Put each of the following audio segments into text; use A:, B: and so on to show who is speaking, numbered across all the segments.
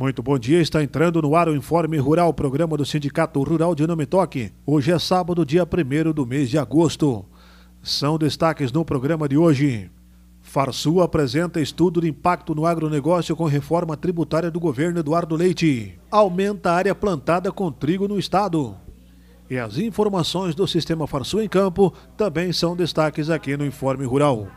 A: Muito bom dia, está entrando no ar o Informe Rural, programa do Sindicato Rural de Nome Toque. Hoje é sábado, dia 1 do mês de agosto. São destaques no programa de hoje. Farsul apresenta estudo de impacto no agronegócio com reforma tributária do governo Eduardo Leite. Aumenta a área plantada com trigo no estado. E as informações do sistema Farsul em campo também são destaques aqui no Informe Rural.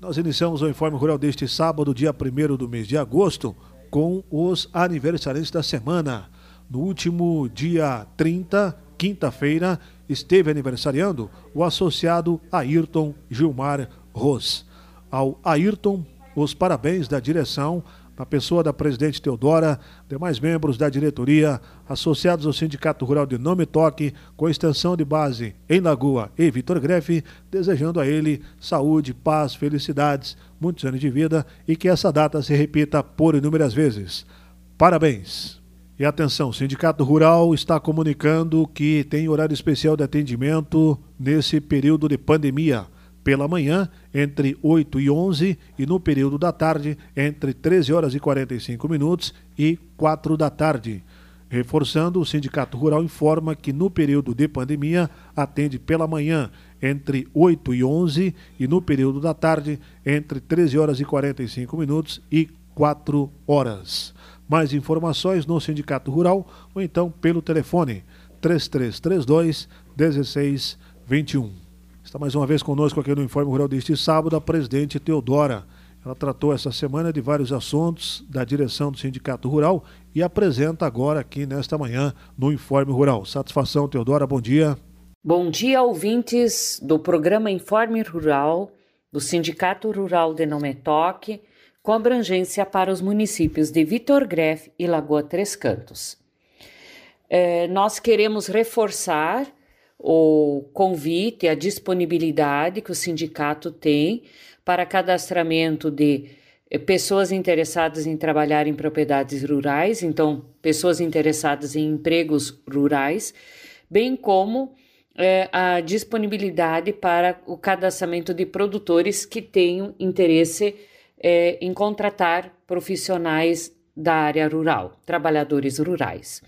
A: Nós iniciamos o Informe Rural deste sábado, dia 1 do mês de agosto, com os aniversariantes da semana. No último dia 30, quinta-feira, esteve aniversariando o associado Ayrton Gilmar Ros. Ao Ayrton, os parabéns da direção, na pessoa da presidente Teodora, demais membros da diretoria, associados ao Sindicato Rural de Nome Toque, com extensão de base em Lagoa e Vitor Grefe, desejando a ele saúde, paz, felicidades, muitos anos de vida e que essa data se repita por inúmeras vezes. Parabéns! E atenção, o Sindicato Rural está comunicando que tem horário especial de atendimento nesse período de pandemia. Pela manhã, entre 8 e 11, e no período da tarde, entre 13 horas e 45 minutos e 4 da tarde. Reforçando, o Sindicato Rural informa que no período de pandemia atende pela manhã entre 8 e 11 e no período da tarde entre 13 horas e 45 minutos e 4 horas. Mais informações no Sindicato Rural ou então pelo telefone 3332 1621. Está mais uma vez conosco aqui no Informe Rural deste sábado a presidente Teodora. Ela tratou essa semana de vários assuntos da direção do Sindicato Rural e apresenta agora aqui nesta manhã no Informe Rural. Satisfação, Teodora, bom dia.
B: Bom dia, ouvintes do programa Informe Rural do Sindicato Rural de Nometoque, com abrangência para os municípios de Vitor Greff e Lagoa Três Cantos. É, nós queremos reforçar o convite, a disponibilidade que o sindicato tem para cadastramento de eh, pessoas interessadas em trabalhar em propriedades rurais, então, pessoas interessadas em empregos rurais, bem como é, a disponibilidade para o cadastramento de produtores que tenham interesse é, em contratar profissionais da área rural, trabalhadores rurais.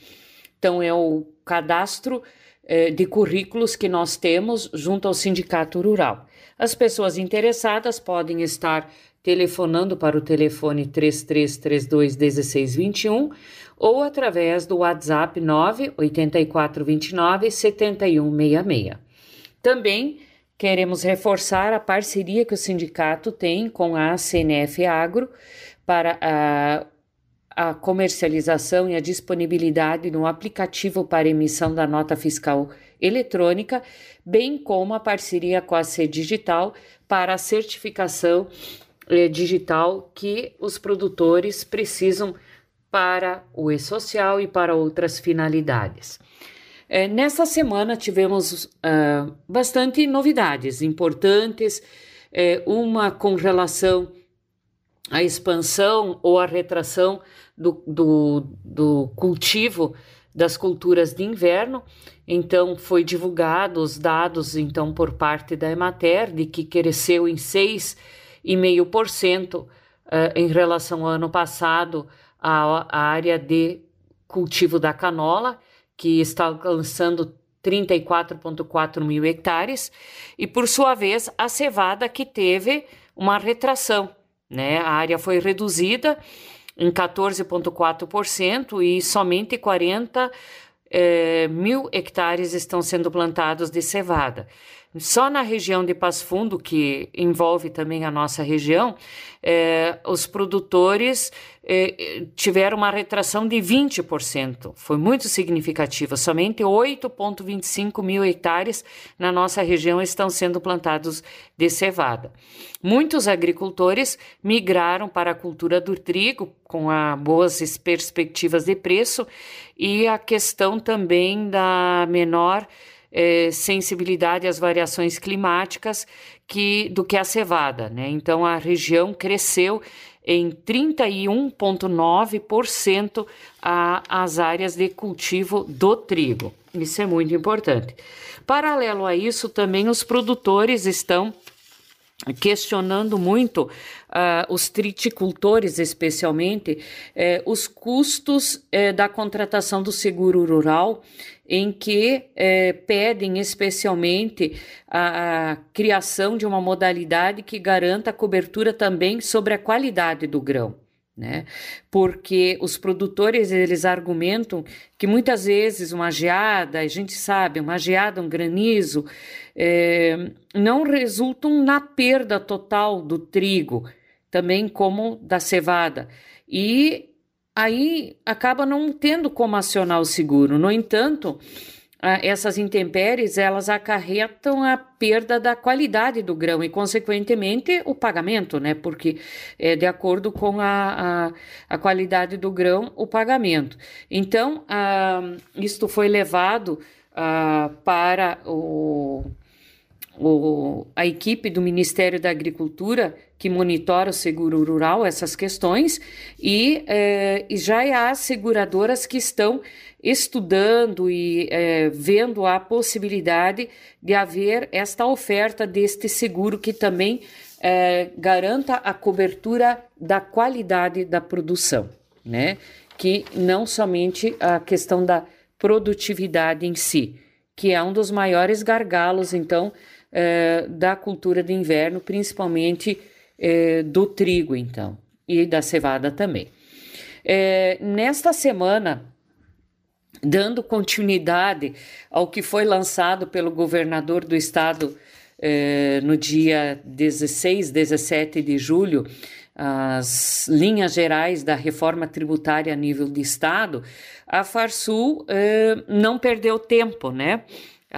B: Então, é o cadastro é, de currículos que nós temos junto ao Sindicato Rural. As pessoas interessadas podem estar telefonando para o telefone 3332 1621 ou através do WhatsApp 98429 7166. Também queremos reforçar a parceria que o sindicato tem com a CNF Agro para a, a comercialização e a disponibilidade no aplicativo para emissão da nota fiscal eletrônica, bem como a parceria com a C Digital para a certificação eh, digital que os produtores precisam para o e-social e para outras finalidades. É, nessa semana tivemos uh, bastante novidades importantes, é, uma com relação à expansão ou à retração do, do, do cultivo das culturas de inverno. Então, foi divulgado os dados então por parte da Emater de que cresceu em 6,5% uh, em relação ao ano passado a, a área de cultivo da canola, que está alcançando 34,4 mil hectares, e por sua vez a cevada que teve uma retração, né? A área foi reduzida em 14,4% e somente 40 eh, mil hectares estão sendo plantados de cevada. Só na região de Passo Fundo, que envolve também a nossa região, eh, os produtores eh, tiveram uma retração de 20%. Foi muito significativa. Somente 8,25 mil hectares na nossa região estão sendo plantados de cevada. Muitos agricultores migraram para a cultura do trigo, com boas perspectivas de preço, e a questão também da menor é, sensibilidade às variações climáticas que, do que a cevada. Né? Então, a região cresceu em 31,9% as áreas de cultivo do trigo. Isso é muito importante. Paralelo a isso, também os produtores estão questionando muito uh, os triticultores, especialmente, eh, os custos eh, da contratação do seguro rural, em que eh, pedem especialmente a, a criação de uma modalidade que garanta a cobertura também sobre a qualidade do grão né? Porque os produtores eles argumentam que muitas vezes uma geada, a gente sabe, uma geada, um granizo, é, não resultam na perda total do trigo, também como da cevada. E aí acaba não tendo como acionar o seguro. No entanto, essas intempéries elas acarretam a perda da qualidade do grão e, consequentemente, o pagamento, né? Porque é de acordo com a, a, a qualidade do grão, o pagamento. Então, ah, isto foi levado ah, para o, o, a equipe do Ministério da Agricultura que monitora o seguro rural, essas questões, e, eh, e já há seguradoras que estão estudando e é, vendo a possibilidade de haver esta oferta deste seguro que também é, garanta a cobertura da qualidade da produção, né? Que não somente a questão da produtividade em si, que é um dos maiores gargalos, então, é, da cultura de inverno, principalmente é, do trigo, então, e da cevada também. É, nesta semana, dando continuidade ao que foi lançado pelo governador do estado eh, no dia 16, 17 de julho, as linhas gerais da reforma tributária a nível de estado, a Farsul eh, não perdeu tempo, né?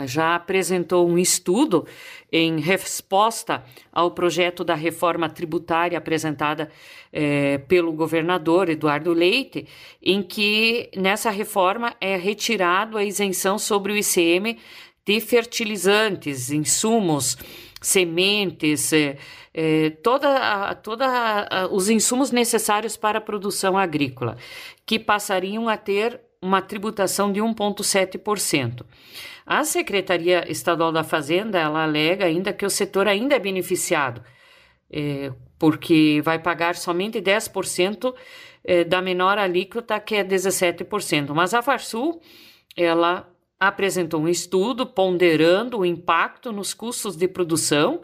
B: Já apresentou um estudo em resposta ao projeto da reforma tributária apresentada é, pelo governador Eduardo Leite, em que nessa reforma é retirado a isenção sobre o ICM de fertilizantes, insumos, sementes, é, é, toda, toda os insumos necessários para a produção agrícola, que passariam a ter uma tributação de 1,7%. A Secretaria Estadual da Fazenda ela alega ainda que o setor ainda é beneficiado, é, porque vai pagar somente 10% é, da menor alíquota, que é 17%. Mas a Farsul ela apresentou um estudo ponderando o impacto nos custos de produção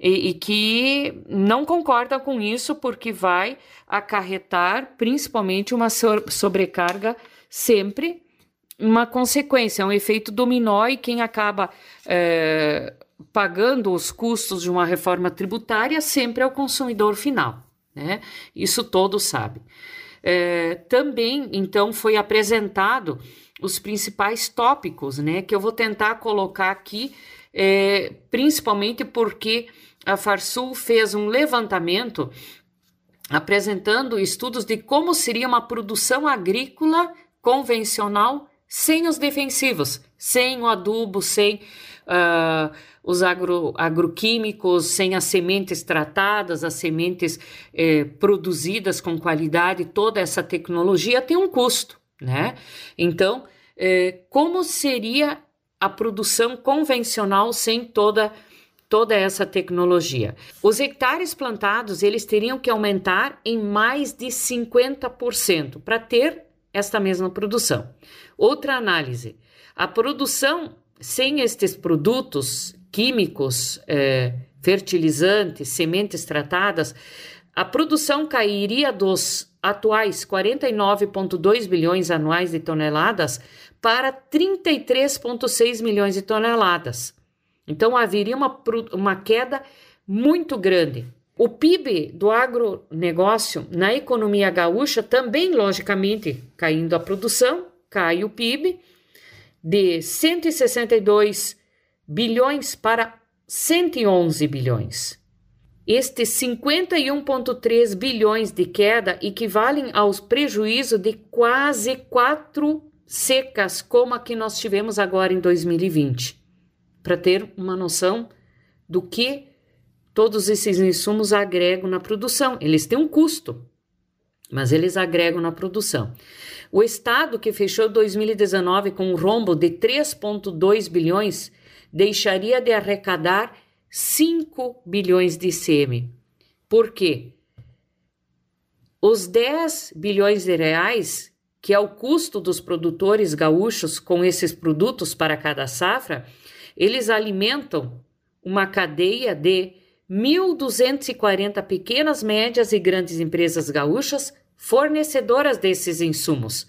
B: e, e, que não concorda com isso porque vai acarretar principalmente uma sobrecarga sempre uma consequência, um efeito dominó e quem acaba é, pagando os custos de uma reforma tributária sempre é o consumidor final. Né? Isso todos sabem. É, também, então, foi apresentado os principais tópicos, né, que eu vou tentar colocar aqui, é, principalmente porque a Farsul fez um levantamento apresentando estudos de como seria uma produção agrícola convencional sem os defensivos, sem o adubo, sem uh, os agro, agroquímicos, sem as sementes tratadas, as sementes eh, produzidas com qualidade, toda essa tecnologia tem um custo, né? Então, eh, como seria a produção convencional sem toda toda essa tecnologia. Os hectares plantados, eles teriam que aumentar em mais de 50% para ter esta mesma produção. Outra análise: a produção sem estes produtos químicos, eh, fertilizantes, sementes tratadas, a produção cairia dos atuais 49,2 bilhões anuais de toneladas para 33,6 milhões de toneladas. Então haveria uma, uma queda muito grande. O PIB do agronegócio na economia gaúcha também, logicamente, caindo a produção, cai o PIB de 162 bilhões para 111 bilhões. Estes 51,3 bilhões de queda equivalem aos prejuízos de quase quatro secas, como a que nós tivemos agora em 2020, para ter uma noção do que todos esses insumos agregam na produção. Eles têm um custo, mas eles agregam na produção. O Estado, que fechou 2019 com um rombo de 3,2 bilhões, deixaria de arrecadar 5 bilhões de ICM. Por quê? Os 10 bilhões de reais, que é o custo dos produtores gaúchos com esses produtos para cada safra, eles alimentam uma cadeia de 1.240 pequenas, médias e grandes empresas gaúchas fornecedoras desses insumos,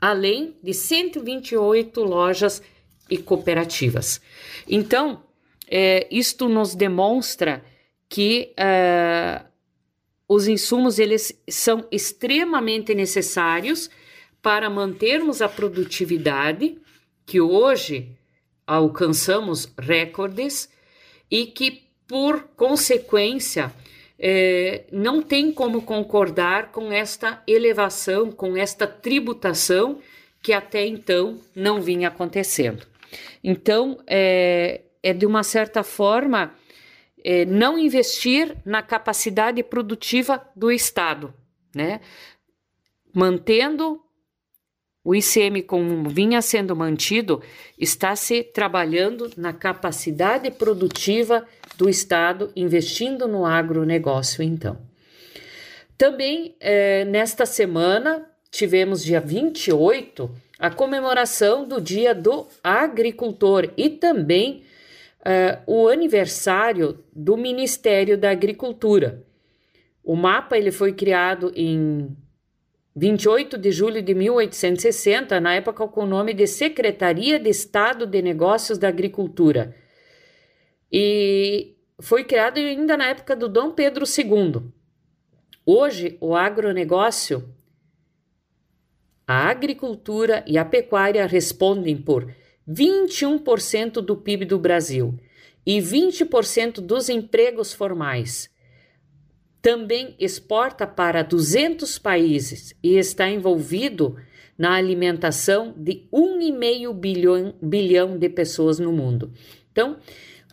B: além de 128 lojas e cooperativas. Então, é, isto nos demonstra que é, os insumos eles são extremamente necessários para mantermos a produtividade que hoje alcançamos recordes e que por consequência é, não tem como concordar com esta elevação, com esta tributação que até então não vinha acontecendo. Então, é, é de uma certa forma é, não investir na capacidade produtiva do Estado, né? Mantendo o ICM como vinha sendo mantido, está se trabalhando na capacidade produtiva do Estado, investindo no agronegócio, então. Também é, nesta semana, tivemos dia 28 a comemoração do Dia do Agricultor e também uh, o aniversário do Ministério da Agricultura. O mapa ele foi criado em 28 de julho de 1860, na época com o nome de Secretaria de Estado de Negócios da Agricultura. E foi criado ainda na época do Dom Pedro II. Hoje, o agronegócio a agricultura e a pecuária respondem por 21% do PIB do Brasil e 20% dos empregos formais. Também exporta para 200 países e está envolvido na alimentação de 1,5 bilhão, bilhão de pessoas no mundo. Então,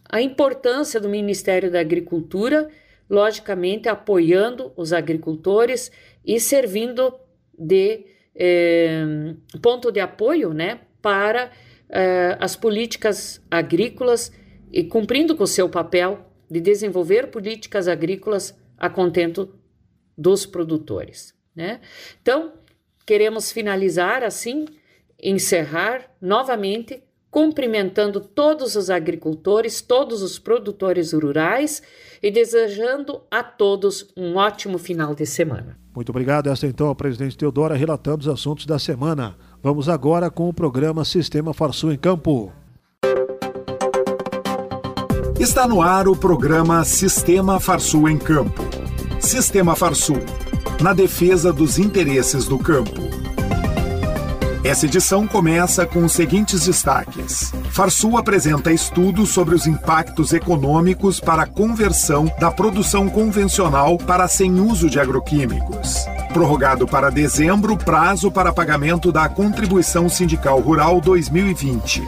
B: a importância do Ministério da Agricultura, logicamente, apoiando os agricultores e servindo de é, ponto de apoio né, para é, as políticas agrícolas e cumprindo com o seu papel de desenvolver políticas agrícolas a contento dos produtores. Né? Então, queremos finalizar assim, encerrar novamente cumprimentando todos os agricultores, todos os produtores rurais e desejando a todos um ótimo final de semana.
A: Muito obrigado. Esta então a presidente Teodora relatando os assuntos da semana. Vamos agora com o programa Sistema Farsul em Campo.
C: Está no ar o programa Sistema Farsul em Campo. Sistema Farsul, na defesa dos interesses do campo. Essa edição começa com os seguintes destaques. Farsul apresenta estudos sobre os impactos econômicos para a conversão da produção convencional para sem uso de agroquímicos. Prorrogado para dezembro prazo para pagamento da contribuição sindical rural 2020.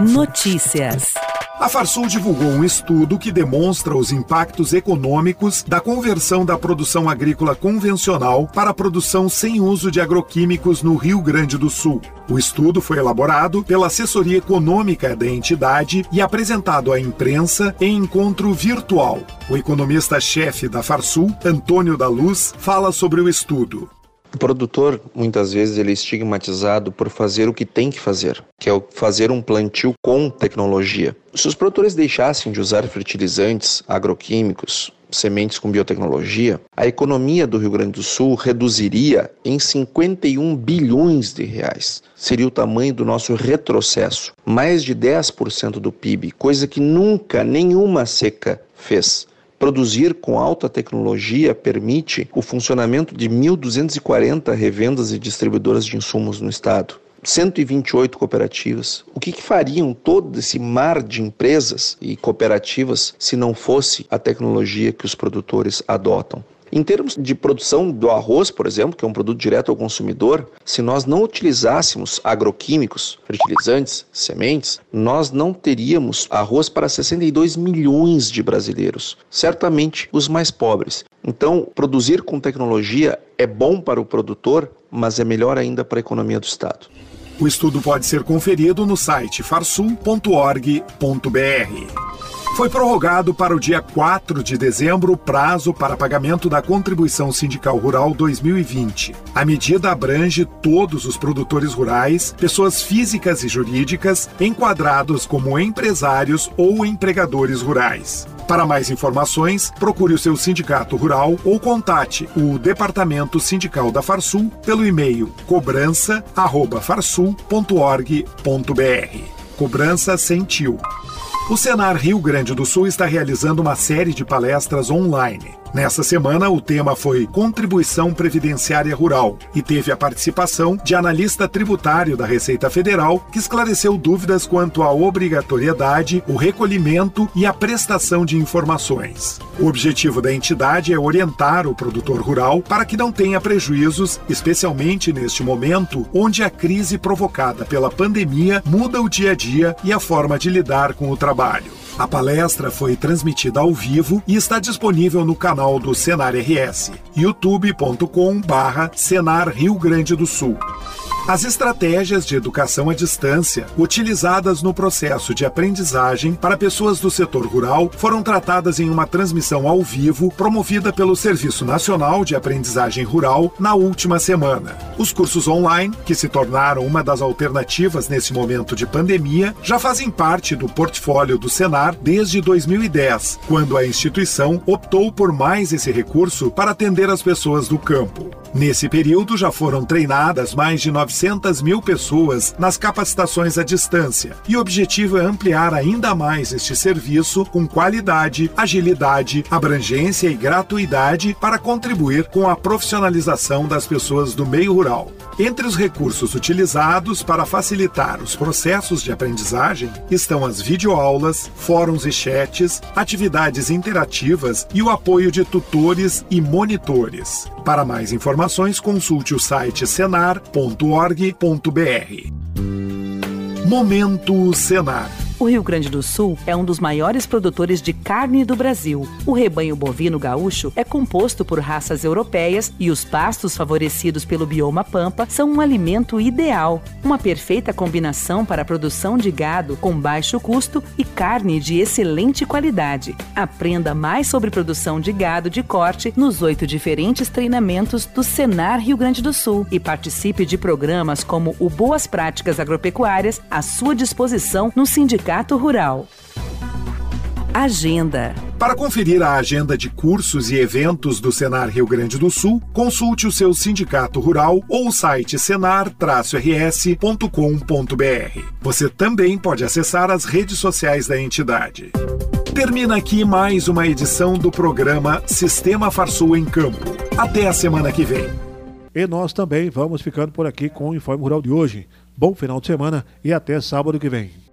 D: Notícias.
C: A Farsul divulgou um estudo que demonstra os impactos econômicos da conversão da produção agrícola convencional para a produção sem uso de agroquímicos no Rio Grande do Sul. O estudo foi elaborado pela assessoria econômica da entidade e apresentado à imprensa em encontro virtual. O economista-chefe da Farsul, Antônio da Luz, fala sobre o estudo.
E: O produtor, muitas vezes, ele é estigmatizado por fazer o que tem que fazer, que é fazer um plantio com tecnologia. Se os produtores deixassem de usar fertilizantes, agroquímicos, sementes com biotecnologia, a economia do Rio Grande do Sul reduziria em 51 bilhões de reais. Seria o tamanho do nosso retrocesso, mais de 10% do PIB, coisa que nunca nenhuma seca fez. Produzir com alta tecnologia permite o funcionamento de 1.240 revendas e distribuidoras de insumos no estado. 128 cooperativas. O que, que, fariam todo esse mar de empresas e cooperativas se não fosse a tecnologia que os produtores adotam? Em termos de produção do arroz, por exemplo, que é um produto direto ao consumidor, se nós não utilizássemos agroquímicos, fertilizantes, sementes, nós não teríamos arroz para 62 milhões de brasileiros, certamente os mais pobres. Então, produzir com tecnologia é bom para o produtor, mas é melhor ainda para a economia do Estado.
C: O estudo pode ser conferido no site farsul.org.br. Foi prorrogado para o dia 4 de dezembro o prazo para pagamento da contribuição sindical rural 2020. A medida abrange todos os produtores rurais, pessoas físicas e jurídicas, enquadrados como empresários ou empregadores rurais. Para mais informações, procure o seu sindicato rural ou contate o Departamento Sindical da Farsul pelo e-mail cobrança@farsul.org.br. Cobrança Sentiu. O Senar Rio Grande do Sul está realizando uma série de palestras online. Nessa semana, o tema foi Contribuição Previdenciária Rural e teve a participação de analista tributário da Receita Federal, que esclareceu dúvidas quanto à obrigatoriedade, o recolhimento e a prestação de informações. O objetivo da entidade é orientar o produtor rural para que não tenha prejuízos, especialmente neste momento onde a crise provocada pela pandemia muda o dia a dia e a forma de lidar com o trabalho. A palestra foi transmitida ao vivo e está disponível no canal do Senar RS, youtube.com/barra Senar Rio Grande do Sul. As estratégias de educação à distância utilizadas no processo de aprendizagem para pessoas do setor rural foram tratadas em uma transmissão ao vivo promovida pelo Serviço Nacional de Aprendizagem Rural na última semana. Os cursos online, que se tornaram uma das alternativas nesse momento de pandemia, já fazem parte do portfólio do Senar desde 2010, quando a instituição optou por mais esse recurso para atender as pessoas do campo. Nesse período já foram treinadas mais de 900 mil pessoas nas capacitações à distância e o objetivo é ampliar ainda mais este serviço com qualidade, agilidade, abrangência e gratuidade para contribuir com a profissionalização das pessoas do meio rural. Entre os recursos utilizados para facilitar os processos de aprendizagem estão as videoaulas, fóruns e chats, atividades interativas e o apoio de tutores e monitores. Para mais informações, consulte o site senar.org.br. Momento Senar.
D: O Rio Grande do Sul é um dos maiores produtores de carne do Brasil. O rebanho bovino gaúcho é composto por raças europeias e os pastos favorecidos pelo bioma pampa são um alimento ideal, uma perfeita combinação para a produção de gado com baixo custo e carne de excelente qualidade. Aprenda mais sobre produção de gado de corte nos oito diferentes treinamentos do Senar Rio Grande do Sul e participe de programas como o Boas Práticas Agropecuárias à sua disposição no Sindicato Sindicato Rural. Agenda.
C: Para conferir a agenda de cursos e eventos do Senar Rio Grande do Sul, consulte o seu sindicato rural ou o site senar-rs.com.br. Você também pode acessar as redes sociais da entidade. Termina aqui mais uma edição do programa Sistema Farsul em Campo. Até a semana que vem.
A: E nós também vamos ficando por aqui com o Informe Rural de hoje. Bom final de semana e até sábado que vem.